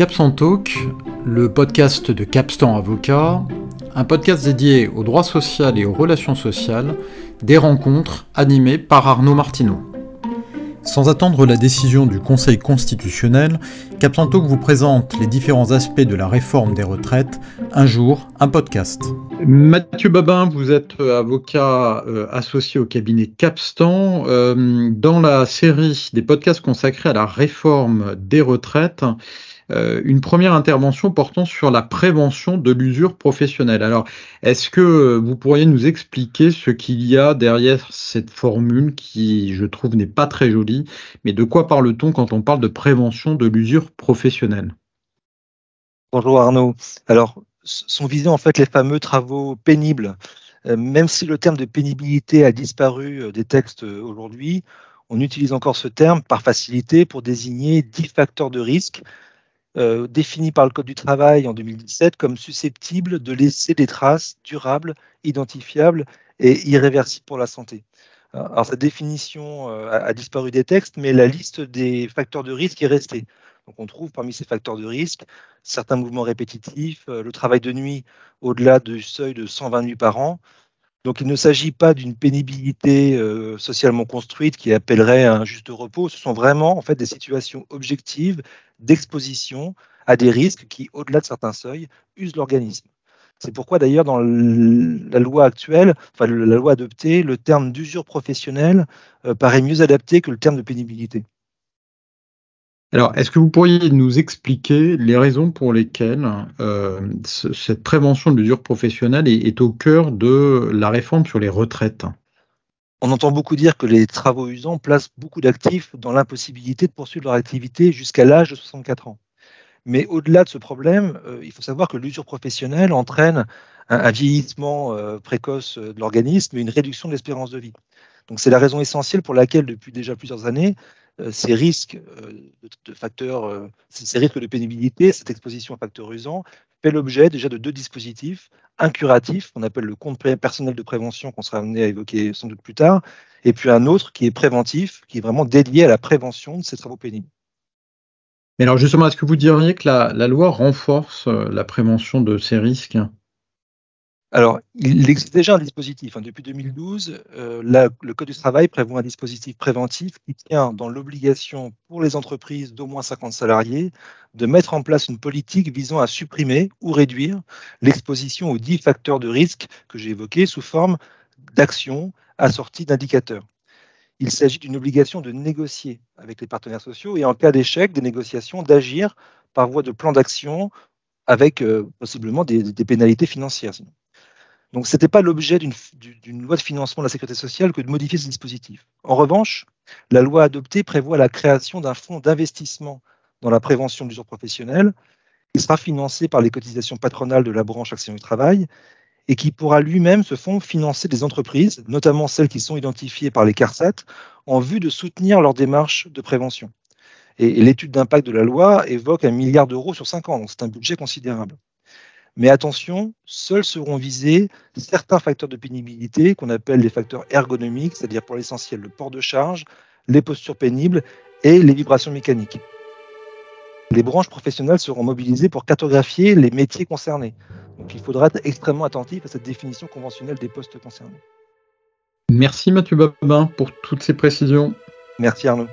Capstan Talk, le podcast de Capstan Avocat, un podcast dédié au droit social et aux relations sociales, des rencontres animées par Arnaud Martineau. Sans attendre la décision du Conseil constitutionnel, Capstan Talk vous présente les différents aspects de la réforme des retraites, un jour, un podcast. Mathieu Babin, vous êtes avocat euh, associé au cabinet Capstan. Euh, dans la série des podcasts consacrés à la réforme des retraites, euh, une première intervention portant sur la prévention de l'usure professionnelle. Alors, est-ce que vous pourriez nous expliquer ce qu'il y a derrière cette formule qui, je trouve, n'est pas très jolie, mais de quoi parle-t-on quand on parle de prévention de l'usure professionnelle? Bonjour Arnaud. Alors, sont visés en fait les fameux travaux pénibles. Euh, même si le terme de pénibilité a disparu euh, des textes aujourd'hui, on utilise encore ce terme par facilité pour désigner dix facteurs de risque euh, défini par le Code du travail en 2017 comme susceptible de laisser des traces durables, identifiables et irréversibles pour la santé. Alors, cette définition euh, a, disparu des textes, mais la liste des facteurs de risque est restée. Donc, on trouve parmi ces facteurs de risque certains mouvements répétitifs, euh, le travail de nuit au-delà du seuil de 120 nuits par an, donc il ne s'agit pas d'une pénibilité euh, socialement construite qui appellerait un juste repos, ce sont vraiment en fait des situations objectives d'exposition à des risques qui, au-delà de certains seuils, usent l'organisme. C'est pourquoi d'ailleurs dans la loi actuelle, enfin la loi adoptée, le terme d'usure professionnelle euh, paraît mieux adapté que le terme de pénibilité. Alors, est-ce que vous pourriez nous expliquer les raisons pour lesquelles euh, cette prévention de l'usure professionnelle est, au cœur de la réforme sur les retraites? On entend beaucoup dire que les travaux usants placent beaucoup d'actifs dans l'impossibilité de poursuivre leur activité jusqu'à l'âge de 64 ans. Mais au-delà de ce problème, euh, il faut savoir que l'usure professionnelle entraîne un, vieillissement euh, précoce de l'organisme et une réduction de l'espérance de vie. Donc c'est la raison essentielle pour laquelle, depuis déjà plusieurs années, euh, ces risques euh, de, facteurs, euh, ces risques de pénibilité, cette exposition à facteurs usants, fait l'objet déjà de deux dispositifs, un curatif, qu'on appelle le compte personnel de prévention, qu'on sera amené à évoquer sans doute plus tard, et puis un autre qui est préventif, qui est vraiment dédié à la prévention de ces travaux pénibles. Mais alors justement, est-ce que vous diriez que la loi renforce la prévention de ces risques? Alors, il existe déjà un dispositif. Hein. Depuis 2012, euh, le Code du travail prévoit un dispositif préventif qui tient dans l'obligation pour les entreprises d'au moins 50 salariés de mettre en place une politique visant à supprimer ou réduire l'exposition aux 10 facteurs de risque que j'ai évoqués sous forme d'actions assorties d'indicateurs. Il s'agit d'une obligation de négocier avec les partenaires sociaux et en cas d'échec des négociations, d'agir par voie de plan d'action avec euh, possiblement des, des pénalités financières. Donc, ce n'était pas l'objet d'une loi de financement de la sécurité sociale que de modifier ce dispositif. En revanche, la loi adoptée prévoit la création d'un fonds d'investissement dans la prévention de l'usure professionnelle qui sera financé par les cotisations patronales de la branche Action du Travail et qui pourra lui-même, ce fonds, financer des entreprises, notamment celles qui sont identifiées par les CARSAT, en vue de soutenir leurs démarches de prévention. Et, et l'étude d'impact de la loi évoque un milliard d'euros sur cinq ans, donc c'est un budget considérable. Mais attention, seuls seront visés certains facteurs de pénibilité qu'on appelle les facteurs ergonomiques, c'est-à-dire pour l'essentiel le port de charge, les postures pénibles et les vibrations mécaniques. Les branches professionnelles seront mobilisées pour cartographier les métiers concernés. Donc il faudra être extrêmement attentif à cette définition conventionnelle des postes concernés. Merci Mathieu Babin pour toutes ces précisions. Merci Arnaud.